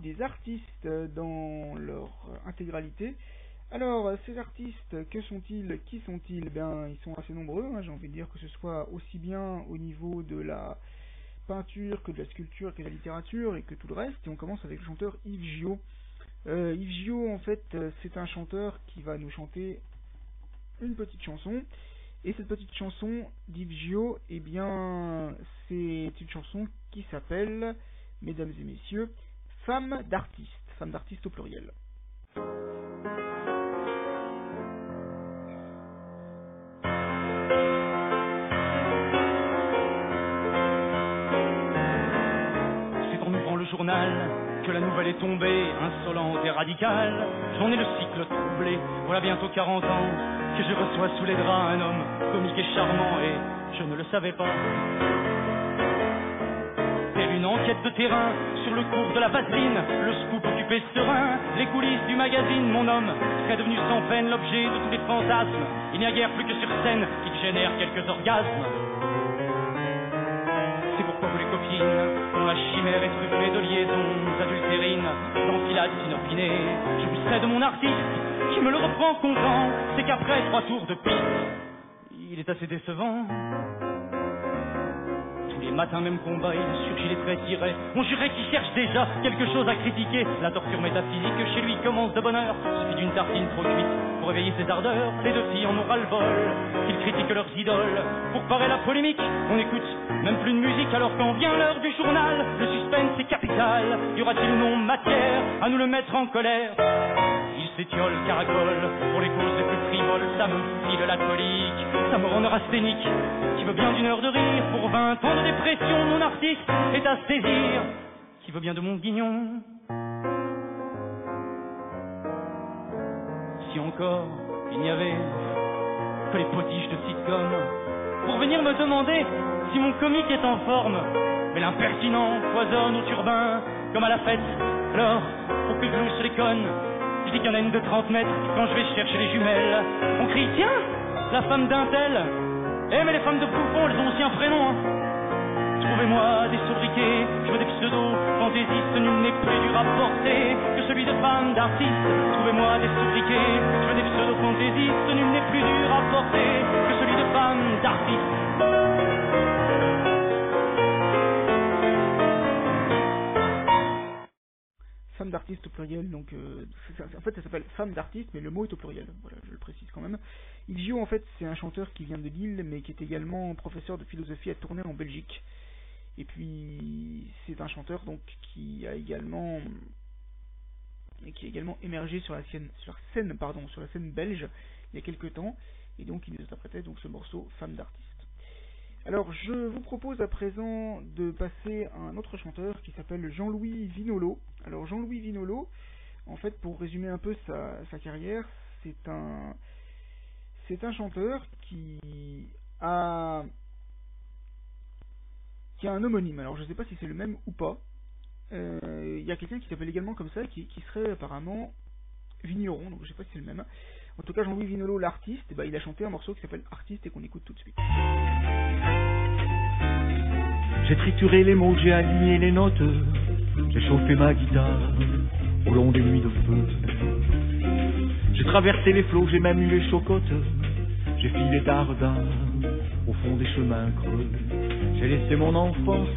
des artistes dans leur intégralité. Alors, ces artistes, que sont-ils? Qui sont-ils? Ben, ils sont assez nombreux, hein, j'ai envie de dire que ce soit aussi bien au niveau de la peinture que de la sculpture que de la littérature et que tout le reste. Et on commence avec le chanteur Yves Gio. Euh, Yves Gio, en fait, c'est un chanteur qui va nous chanter une petite chanson. Et cette petite chanson d'Yves Gio, eh bien, c'est une chanson qui s'appelle, mesdames et messieurs, Femme d'artiste. Femme d'artiste au pluriel. C'est en ouvrant le journal que la nouvelle est tombée, insolente et radicale. J'en ai le cycle troublé, voilà bientôt 40 ans que je reçois sous les draps un homme comique et charmant et je ne le savais pas. Une enquête de terrain sur le cours de la vaseline, le scoop occupé serein, les coulisses du magazine, mon homme serait devenu sans peine l'objet de tous les fantasmes. Il n'y a guère plus que sur scène qui génère quelques orgasmes. C'est pourquoi vous les copines, dont la chimère est truffée de liaisons adultérines, d'enfilades inopinées, je vous serai de mon artiste qui me le reprend content, c'est qu'après trois tours de piste, il est assez décevant. Les matins, même combat, il surgit les traits tirés. On jurait qu'il cherche déjà quelque chose à critiquer. La torture métaphysique chez lui commence de bonne heure. Suffit d'une tartine trop cuite pour réveiller ses ardeurs. Les deux en aura le bol. Ils critiquent leurs idoles. Pour parer la polémique, on écoute même plus de musique alors quand vient l'heure du journal. Le suspense est capital. Y aura-t-il non matière à nous le mettre en colère? S'étiole, caracole, pour les causes ça me file la colique, ça me rend neurasthénique, qui veut bien d'une heure de rire, pour vingt ans de dépression, mon artiste est à saisir, qui veut bien de mon guignon. Si encore il n'y avait que les potiches de sitcom, pour venir me demander si mon comique est en forme, mais l'impertinent foisonne au turbin, comme à la fête, alors, pour que je les connes, je dis qu'il y en a une de 30 mètres quand je vais chercher les jumelles. On crie, tiens, la femme d'un tel. Eh, mais les femmes de bouffon, elles ont aussi un prénom. Hein. Trouvez-moi des sobriquets, je veux des pseudos fantaisistes, nul n'est plus dur à porter que celui de femme d'artiste. Trouvez-moi des sobriquets, je veux des pseudos fantaisistes, nul n'est plus dur à porter que celui de femme d'artiste. Femme d'artiste au pluriel, donc euh, en fait ça s'appelle femme d'artiste, mais le mot est au pluriel, voilà, je le précise quand même. Ilgio en fait c'est un chanteur qui vient de Lille, mais qui est également professeur de philosophie à tourner en Belgique. Et puis c'est un chanteur donc qui a également qui a également émergé sur la scène, sur la scène, pardon, sur la scène belge il y a quelques temps, et donc il nous interprétait donc ce morceau Femme d'artiste. Alors je vous propose à présent de passer à un autre chanteur qui s'appelle Jean-Louis Vinolo. Alors Jean-Louis Vinolo, en fait pour résumer un peu sa, carrière, c'est un chanteur qui a qui a un homonyme. Alors je ne sais pas si c'est le même ou pas. Euh, il y a quelqu'un qui s'appelle également comme ça, qui, serait apparemment vigneron, donc je ne sais pas si c'est le même. En tout cas, Jean-Louis Vinolo, l'artiste, eh ben, il a chanté un morceau qui s'appelle Artiste et qu'on écoute tout de suite. J'ai trituré les mots, j'ai aligné les notes, j'ai chauffé ma guitare au long des nuits de feu. J'ai traversé les flots, j'ai même eu les chocottes, j'ai filé tardin au fond des chemins creux. J'ai laissé mon enfance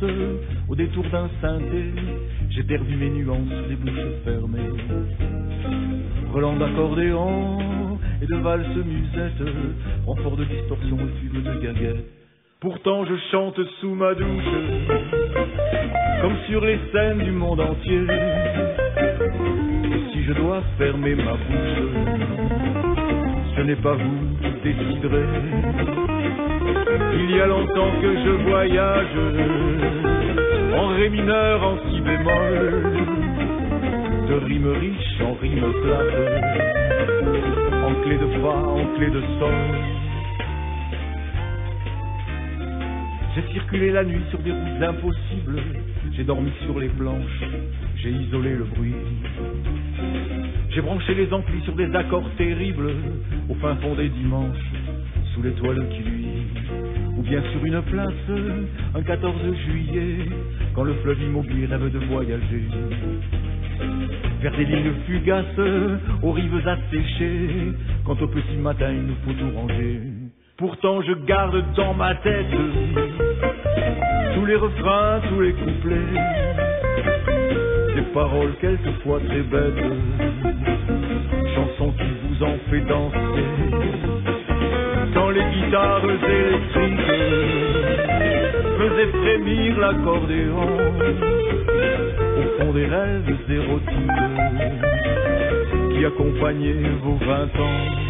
au détour d'un synthé, j'ai perdu mes nuances, les bouches fermées. Relent d'accordéon et de valse musette, renfort de distorsion et fume de gaguette. Pourtant je chante sous ma douche, comme sur les scènes du monde entier. Si je dois fermer ma bouche, ce n'est pas vous qui déciderez. Il y a longtemps que je voyage, en ré mineur, en si bémol, de rime riche en rime plate, en clé de fa, en clé de sol. J'ai circulé la nuit sur des routes impossibles, j'ai dormi sur les planches, j'ai isolé le bruit. J'ai branché les amplis sur des accords terribles, au fin fond des dimanches, sous l'étoile qui luit. Ou bien sur une place, un 14 juillet, quand le fleuve immobile rêve de voyager. Vers des lignes fugaces, aux rives asséchées, quand au petit matin il nous faut tout ranger. Pourtant je garde dans ma tête tous les refrains, tous les couplets, des paroles quelquefois très bêtes, chansons qui vous ont fait danser quand les guitares électriques faisaient frémir l'accordéon au fond des rêves érotiques qui accompagnaient vos vingt ans.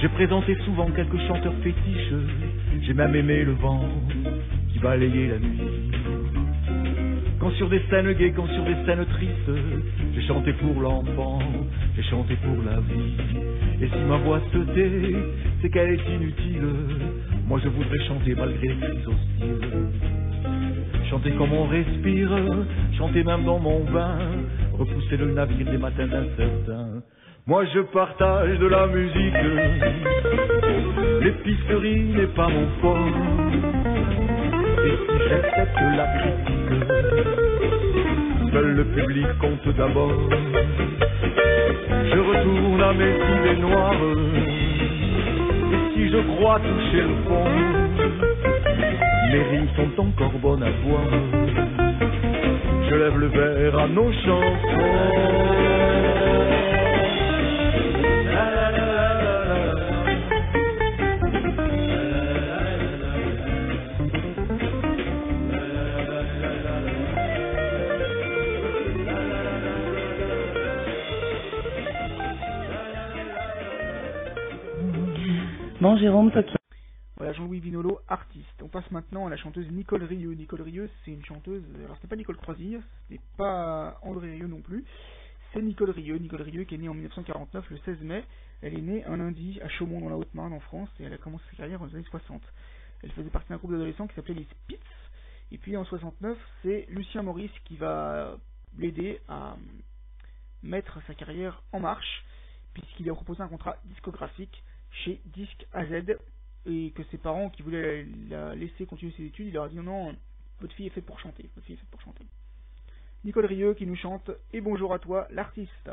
J'ai présenté souvent quelques chanteurs fétiches, j'ai même aimé le vent qui balayait la nuit. Quand sur des scènes gaies, quand sur des scènes tristes, j'ai chanté pour l'enfant, j'ai chanté pour la vie. Et si ma voix se tait, c'est qu'elle est inutile. Moi je voudrais chanter malgré les hostiles. Chanter comme on respire, chanter même dans mon bain, repousser le navire des matins incertains. Moi je partage de la musique, l'épicerie n'est pas mon fort. Et si j'accepte la critique, seul le public compte d'abord. Je retourne à mes idées noires. Et si je crois toucher le fond, mes rimes sont encore bonnes à boire. Je lève le verre à nos chansons. Jean-Louis Vinolo, artiste. On passe maintenant à la chanteuse Nicole Rieux. Nicole Rieux, c'est une chanteuse. Alors, ce n'est pas Nicole Croisille, ce n'est pas André Rieu non plus. C'est Nicole Rieux. Nicole Rieux qui est née en 1949, le 16 mai. Elle est née un lundi à Chaumont, dans la Haute-Marne, en France, et elle a commencé sa carrière dans les années 60. Elle faisait partie d'un groupe d'adolescents qui s'appelait les Spitz. Et puis en 69, c'est Lucien Maurice qui va l'aider à mettre sa carrière en marche, puisqu'il lui a proposé un contrat discographique chez Disque AZ et que ses parents qui voulaient la laisser continuer ses études, il leur a dit non, non, votre fille est faite pour chanter, votre fille est faite pour chanter. Nicole Rieux qui nous chante Et bonjour à toi, l'artiste.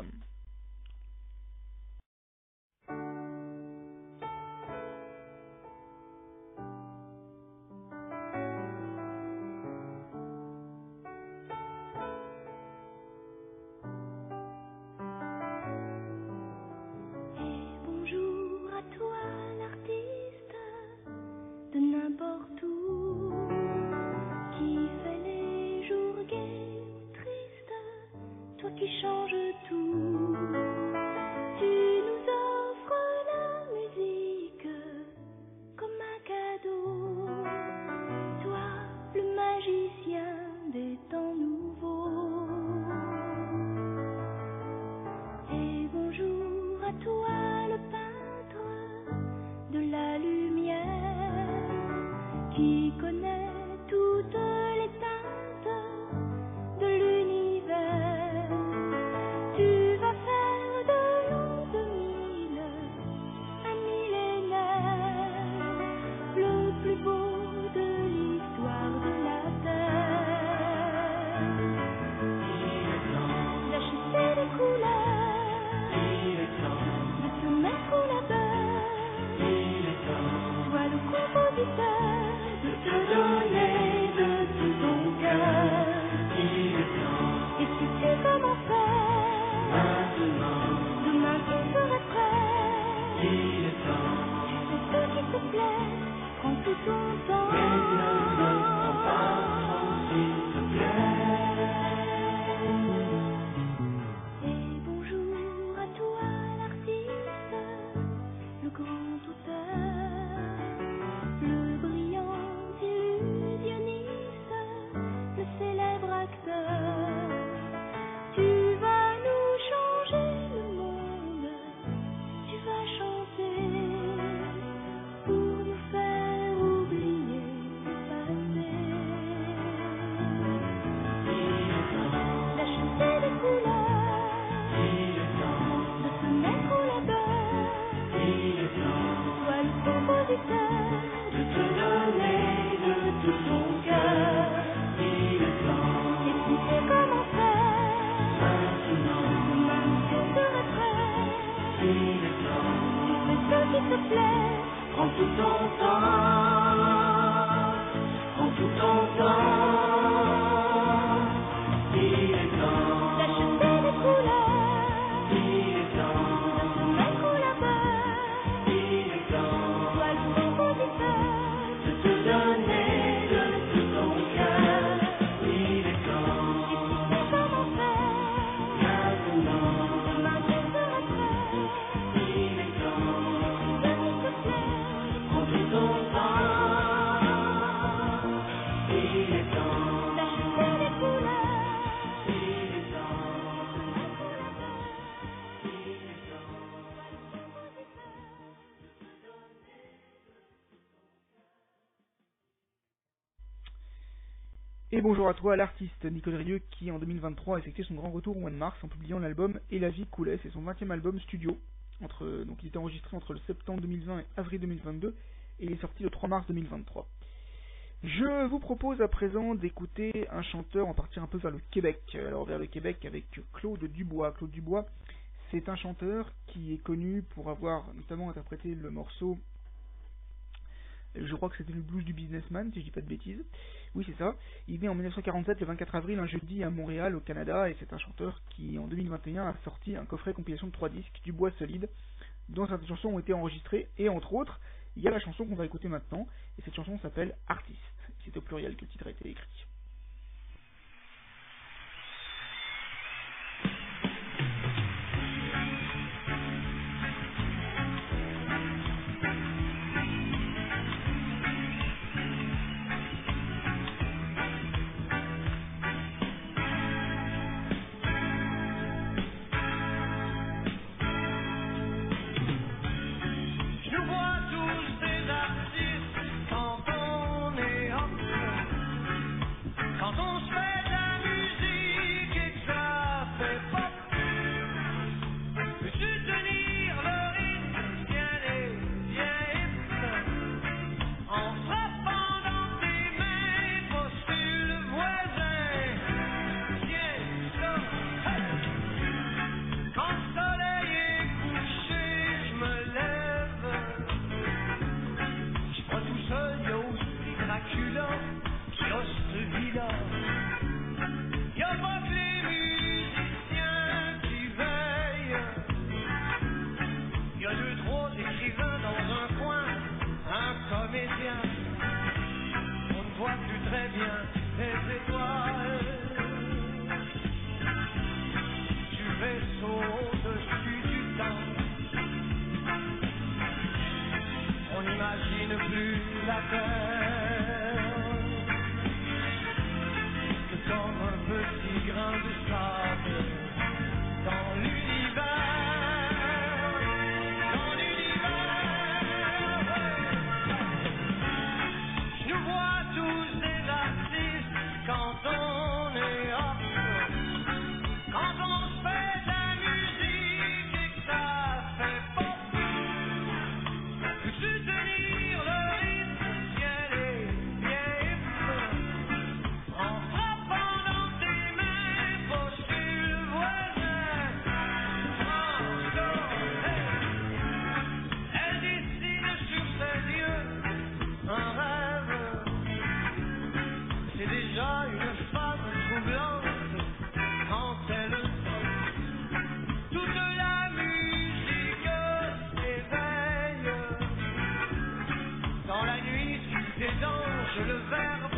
Et bonjour à toi, l'artiste Nicole Rieu qui en 2023 a effectué son grand retour au mois de mars en publiant l'album Et la vie coulait, c'est son 20e album studio. Entre, donc il était enregistré entre le septembre 2020 et avril 2022 et il est sorti le 3 mars 2023. Je vous propose à présent d'écouter un chanteur en partir un peu vers le Québec. Alors vers le Québec avec Claude Dubois. Claude Dubois, c'est un chanteur qui est connu pour avoir notamment interprété le morceau je crois que c'était le blues du businessman, si je dis pas de bêtises. Oui, c'est ça. Il est en 1947, le 24 avril, un jeudi à Montréal, au Canada, et c'est un chanteur qui, en 2021, a sorti un coffret compilation de trois disques, du bois solide, dont certaines chansons ont été enregistrées, et entre autres, il y a la chanson qu'on va écouter maintenant, et cette chanson s'appelle Artiste. C'est au pluriel que le titre a été écrit. Je le verre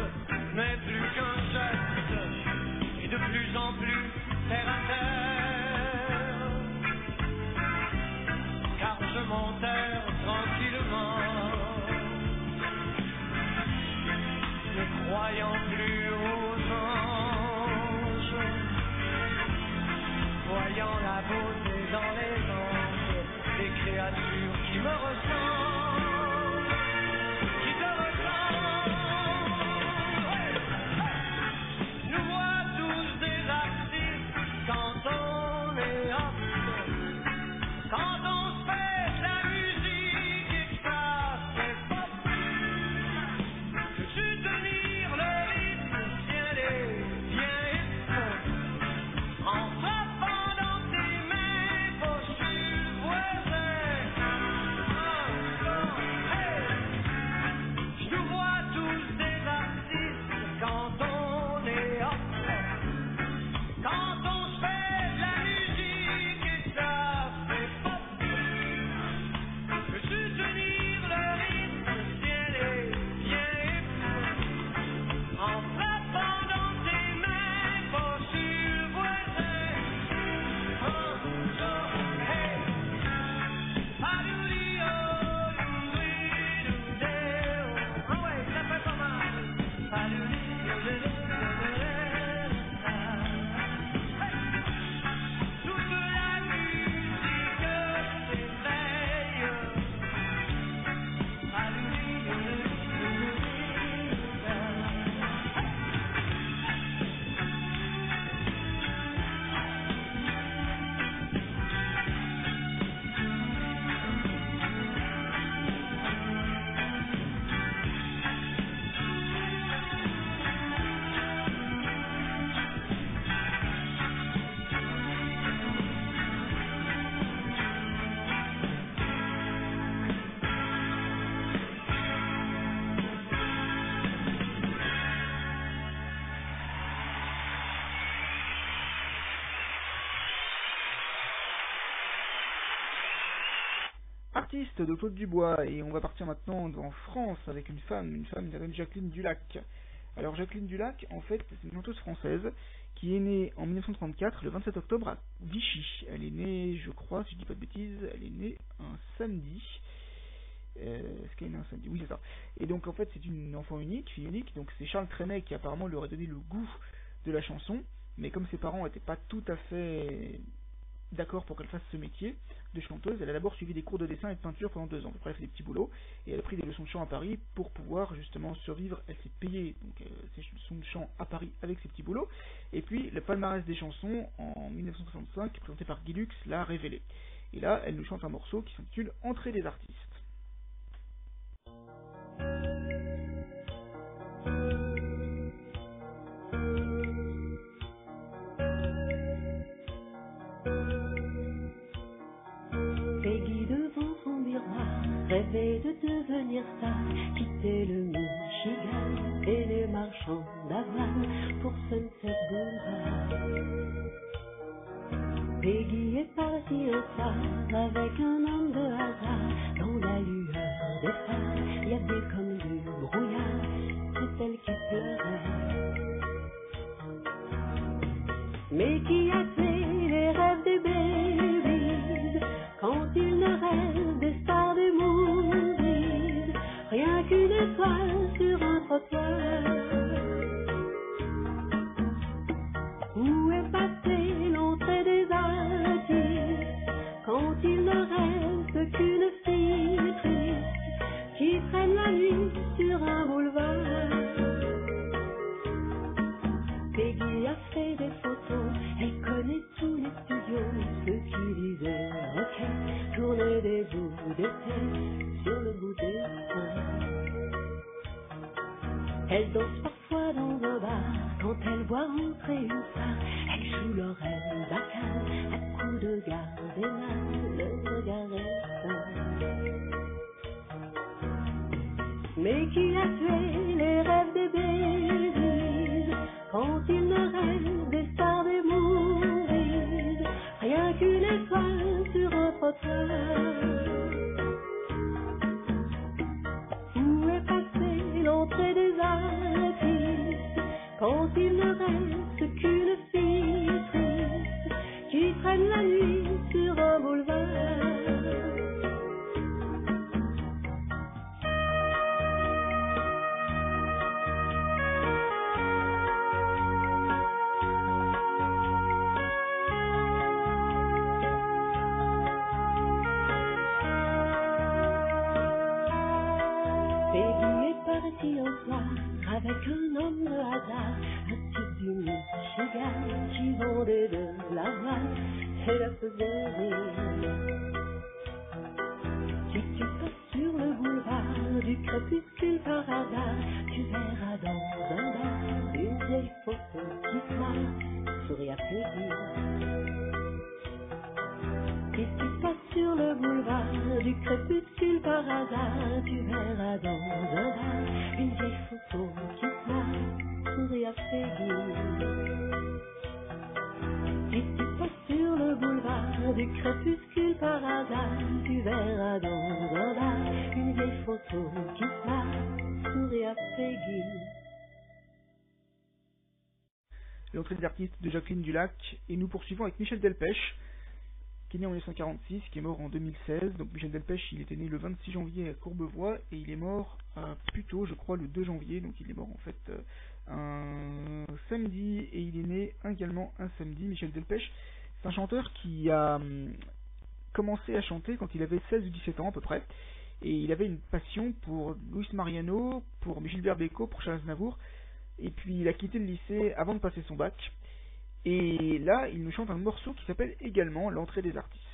De Claude Dubois, et on va partir maintenant en France avec une femme, une femme qui s'appelle Jacqueline Dulac. Alors Jacqueline Dulac, en fait, c'est une chanteuse française qui est née en 1934, le 27 octobre à Vichy. Elle est née, je crois, si je dis pas de bêtises, elle est née un samedi. Euh, Est-ce qu'elle est née un samedi? Oui, c'est ça. Et donc en fait, c'est une enfant unique, fille unique. Donc c'est Charles Trenet qui apparemment lui aurait donné le goût de la chanson. Mais comme ses parents n'étaient pas tout à fait d'accord pour qu'elle fasse ce métier de chanteuse, elle a d'abord suivi des cours de dessin et de peinture pendant deux ans. Après, elle a fait des petits boulots et elle a pris des leçons de chant à Paris pour pouvoir justement survivre. Elle s'est payée donc, euh, ses leçons de chant à Paris avec ses petits boulots. Et puis, le palmarès des chansons en 1965, présenté par Guy Lux, l'a révélé. Et là, elle nous chante un morceau qui s'intitule Entrée des artistes. Rêvait de devenir star, quitter le Michigan et les marchands d'avoine pour Sunset Boulevard. Peggy est partie au phare avec un homme de des bouts d'été sur le bout des seins. Elle danse parfois dans un bar, quand elle voit entrer une star, elle joue l'oreille bacane, à coups de gardena, le regard éteint. Mais qui a tué les rêves des babies quand ils ne rêvent sur un avec un homme de hasard, type du Michigan qui vendait de la voile et la faisait rire. Si tu passes sur le boulevard du crépuscule par hasard, tu verras dans un bar une vieille photo qui se sourit à Peggy. Si tu passes sur le boulevard du crépuscule par hasard, tu verras dans un bar une vieille L'entrée des artistes de Jacqueline Dulac, et nous poursuivons avec Michel Delpech, qui est né en 1946, qui est mort en 2016. Donc Michel Delpech, il était né le 26 janvier à Courbevoie, et il est mort euh, plus tôt, je crois, le 2 janvier, donc il est mort en fait euh, un samedi, et il est né également un samedi. Michel Delpech, c'est un chanteur qui a hum, commencé à chanter quand il avait 16 ou 17 ans à peu près, et il avait une passion pour Luis Mariano, pour Gilbert Bécaud, pour Charles Navour, et puis il a quitté le lycée avant de passer son bac. Et là, il nous chante un morceau qui s'appelle également L'entrée des artistes.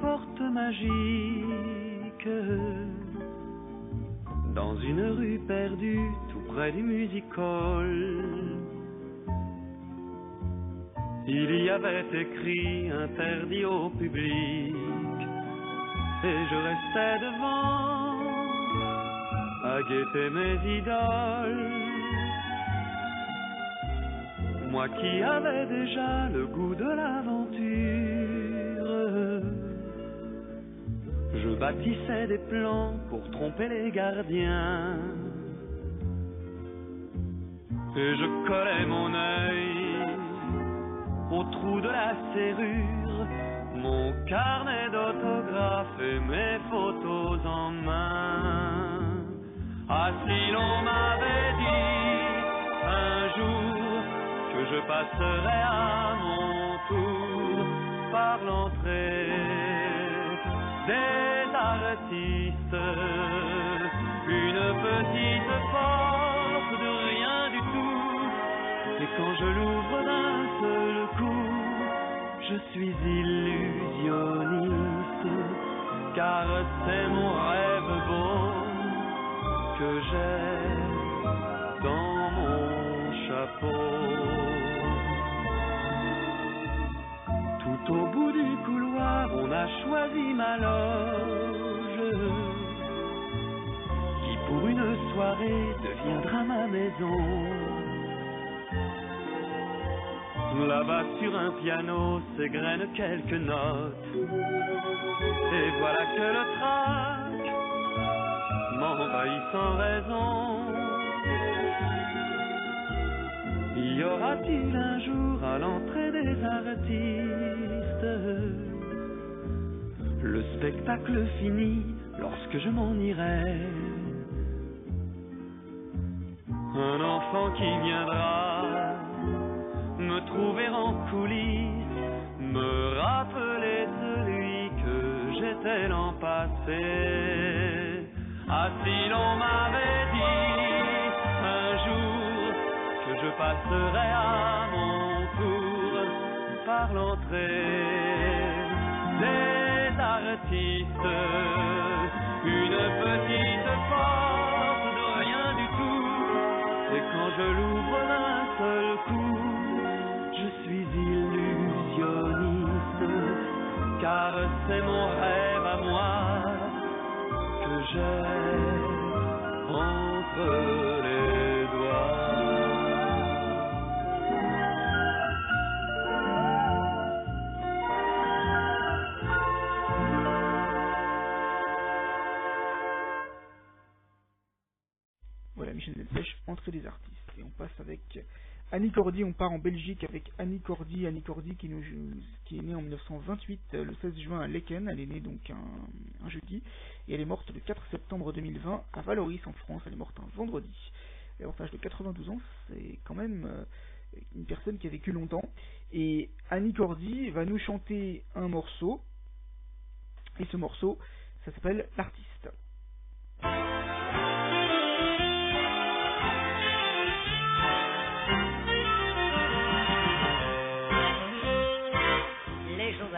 Porte magique dans une rue perdue tout près du music hall. Il y avait écrit interdit au public et je restais devant à guetter mes idoles. Moi qui avais déjà le goût de l'aventure, je bâtissais des plans pour tromper les gardiens. Et je collais mon œil au trou de la serrure, mon carnet d'autographes et mes photos en main. Ah si l'on m'avait dit un jour que je passerais à mon tour par l'entrée des je l'ouvre d'un seul coup, je suis illusionniste, car c'est mon rêve beau que j'ai dans mon chapeau. Tout au bout du couloir, on a choisi ma loge, qui pour une soirée deviendra ma maison. Là-bas sur un piano s'égrènent quelques notes, et voilà que le trac m'envahit sans raison. Y aura-t-il un jour à l'entrée des artistes? Le spectacle fini lorsque je m'en irai. Un enfant qui viendra trouver en coulisses, me rappeler celui que j'étais l'an passé. Ah si l'on m'avait dit un jour que je passerais à mon tour par l'entrée des artistes, une petite porte de rien du tout, et quand je l'ouvre c'est mon rêve à moi que j'ai entre les doigts. Voilà, Michel Delpech, Entrée des artistes. Et on passe avec Annie Cordy, on part en Belgique avec Annie Cordy. Annie Cordy qui, est née en 1928, euh, le 16 juin à Lecken. Elle est née donc un, jeudi. Et elle est morte le 4 septembre 2020 à Valoris en France. Elle est morte un vendredi. Elle est âge de 92 ans. C'est quand même euh, une personne qui a vécu longtemps. Et Annie Cordy va nous chanter un morceau. Et ce morceau, ça s'appelle L'artiste.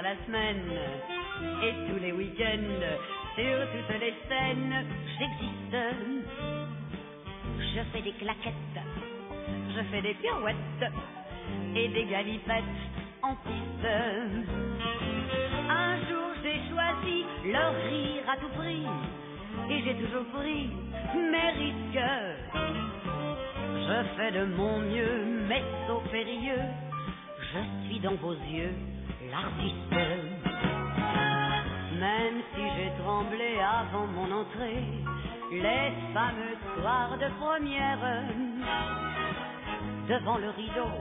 La semaine et tous les week-ends, sur toutes les scènes, j'existe. Je fais des claquettes, je fais des pirouettes et des galipettes en piste. Un jour j'ai choisi leur rire à tout prix et j'ai toujours pris mes risques. Je fais de mon mieux, mais sauf périlleux, je suis dans vos yeux l'artiste. Même si j'ai tremblé avant mon entrée, les fameux soirs de première, devant le rideau,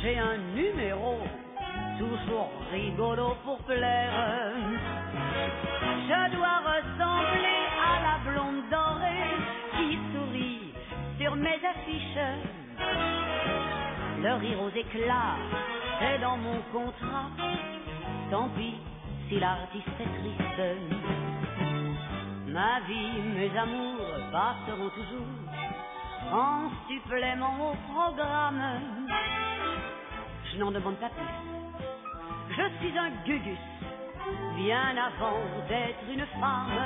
j'ai un numéro, toujours rigolo pour plaire. Je dois ressembler à la blonde dorée qui sourit sur mes affiches. Le rire aux éclats, c'est dans mon contrat. Tant pis si l'artiste est triste. Ma vie, mes amours passeront toujours en supplément au programme. Je n'en demande pas plus. Je suis un gugus, bien avant d'être une femme.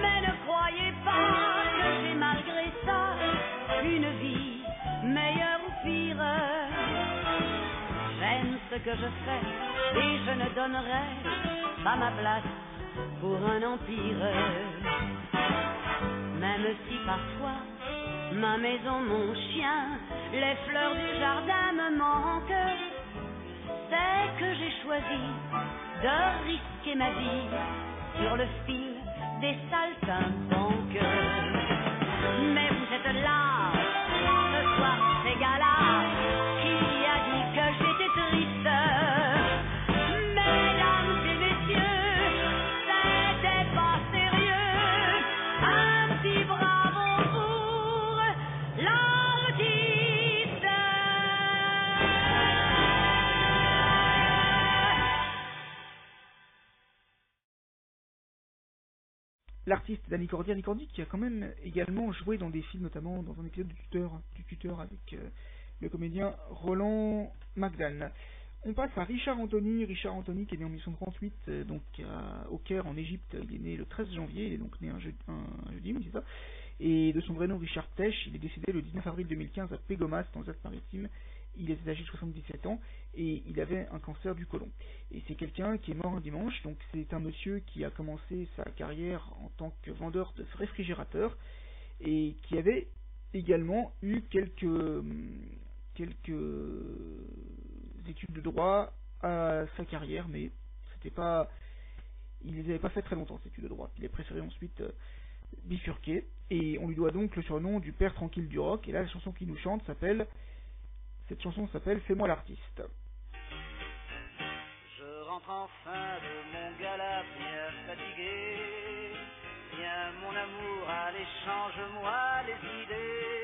Mais ne croyez pas que j'ai malgré ça une vie ce que je fais et je ne donnerai pas ma place pour un empire. Même si parfois ma maison, mon chien, les fleurs du jardin me manquent, c'est que j'ai choisi de risquer ma vie sur le fil des saltimbanques. Mais vous êtes là, l'artiste Danny Cordy, qui a quand même également joué dans des films, notamment dans un épisode du tuteur, du tuteur avec euh, le comédien Roland McDan. On passe à Richard Anthony. Richard Anthony qui est né en 1938 euh, donc à- au Caire en Égypte. Il est né le 13 janvier, il est donc né un, oui, c'est ça. Et de son vrai nom Richard Tesch, il est décédé le 19 avril 2015 à Pégomas dans les Alpes-Maritimes. Il était âgé de 77 ans et il avait un cancer du côlon. Et c'est quelqu'un qui est mort un dimanche, donc c'est un monsieur qui a commencé sa carrière en tant que vendeur de réfrigérateurs et qui avait également eu quelques, quelques études de droit à sa carrière, mais c'était pas, il les avait pas fait très longtemps ces études de droit. Il a préféré ensuite euh, bifurquer et on lui doit donc le surnom du père tranquille du rock. Et là, la chanson qu'il nous chante s'appelle, cette chanson s'appelle Fais-moi l'artiste. Je rentre enfin de mon gala bien fatigué. Viens mon amour, allez change-moi les idées.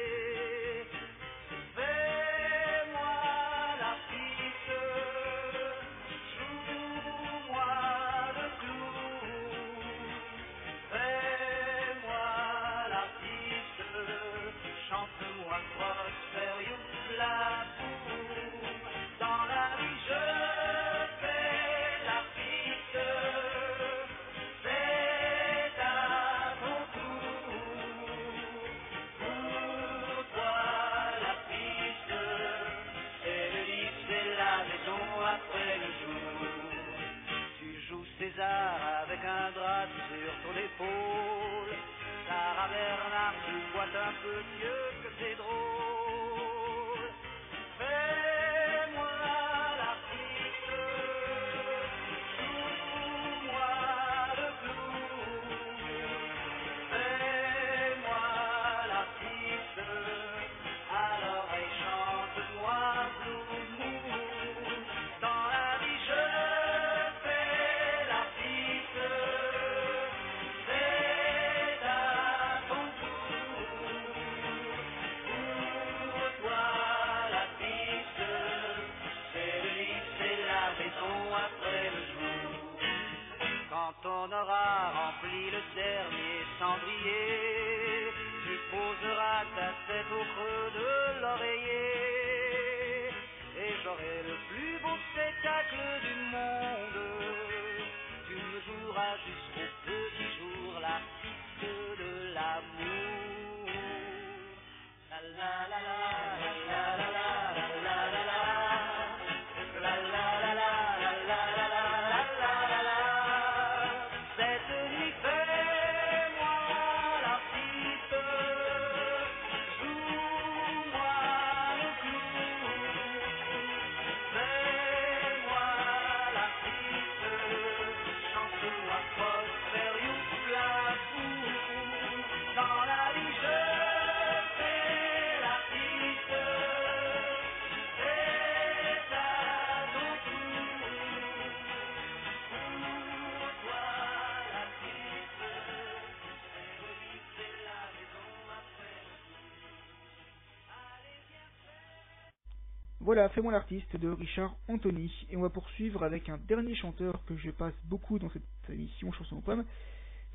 Voilà, Fais-moi l'artiste de Richard Anthony. Et on va poursuivre avec un dernier chanteur que je passe beaucoup dans cette émission Chanson aux pommes.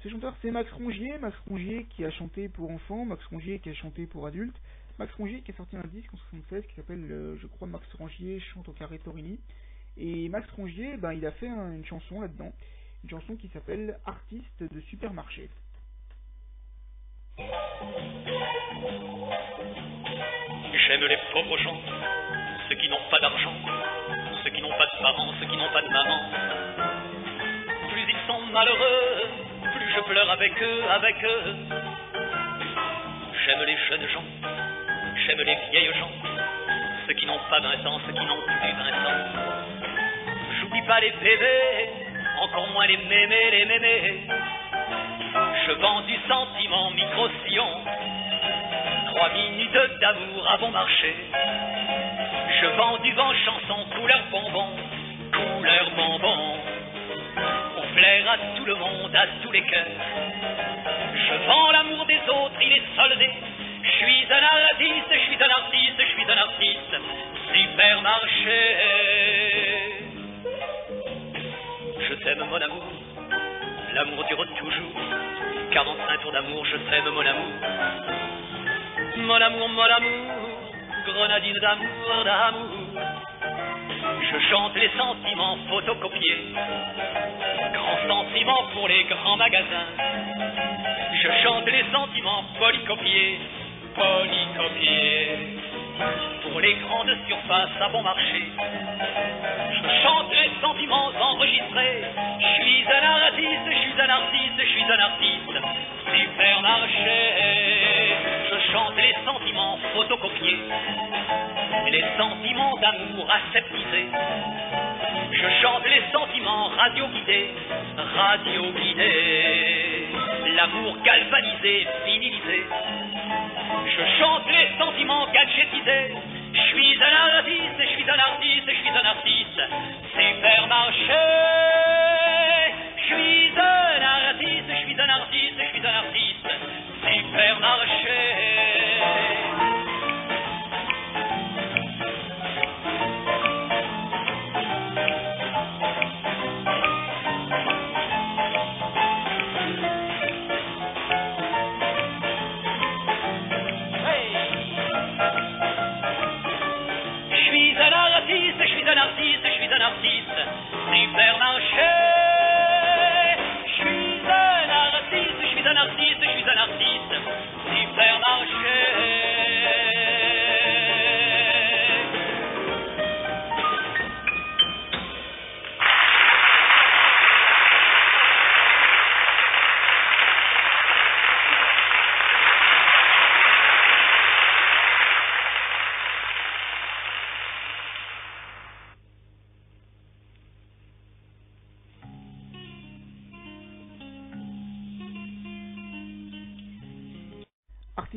Ce chanteur, c'est Max Rongier. Max Rongier qui a chanté pour enfants, Max Rongier qui a chanté pour adultes. Max Rongier qui a sorti un disque en 76 qui s'appelle, euh, je crois, Max Rongier chante au carré Torini. Et Max Rongier, ben, il a fait un- une chanson là-dedans. Une chanson qui s'appelle Artiste de supermarché. J'aime les pauvres gens, ceux qui n'ont pas d'argent, ceux qui n'ont pas de parents, ceux qui n'ont pas de maman. Plus ils sont malheureux, plus je pleure avec eux, avec eux. J'aime les jeunes gens, j'aime les vieilles gens, ceux qui n'ont pas 20 ans, ceux qui n'ont plus 20 ans. J'oublie pas les bébés, encore moins les mémés, les mémés. Je vends du sentiment micro-sillon, trois minutes d'amour bon marché. Je vends du vent chanson, couleur bonbon, couleur bonbon. On plaire à tout le monde, à tous les cœurs. Je vends l'amour des autres, il est soldé. Je suis un artiste, je suis un artiste, je suis un artiste. Supermarché. Je t'aime mon amour, l'amour dure toujours. 45 tours d'amour, je t'aime mon amour. Mon amour, mon amour, grenadine d'amour, d'amour. Je chante les sentiments photocopiés, grands sentiments pour les grands magasins. Je chante les sentiments polycopiés, polycopiés, pour les grandes surfaces à bon marché. Je chante les sentiments enregistrés. Je suis un artiste, je suis un artiste, je suis un artiste. Supermarché. Je chante les sentiments photocopiés. Les sentiments d'amour aseptisés. Je chante les sentiments radio-guidés. Radio-guidés. L'amour galvanisé, vinilisé. Je chante les sentiments gadgetisés. Je suis un artiste, je suis un artiste, je suis un artiste. Supermarché. Je suis un artiste, je suis un artiste, je suis un artiste. Supermarché. Je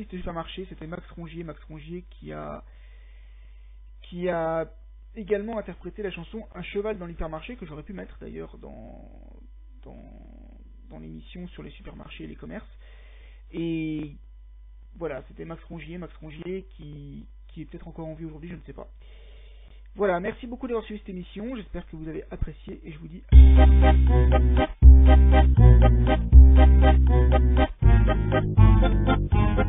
Artiste supermarché, c'était Max Rongier, Max Rongier qui a qui a également interprété la chanson Un cheval dans l'hypermarché que j'aurais pu mettre d'ailleurs dans dans, dans l'émission sur les supermarchés et les commerces. Et voilà, c'était Max Rongier, Max Rongier qui qui est peut-être encore en vie aujourd'hui, je ne sais pas. Voilà, merci beaucoup d'avoir suivi cette émission, j'espère que vous avez apprécié et je vous dis à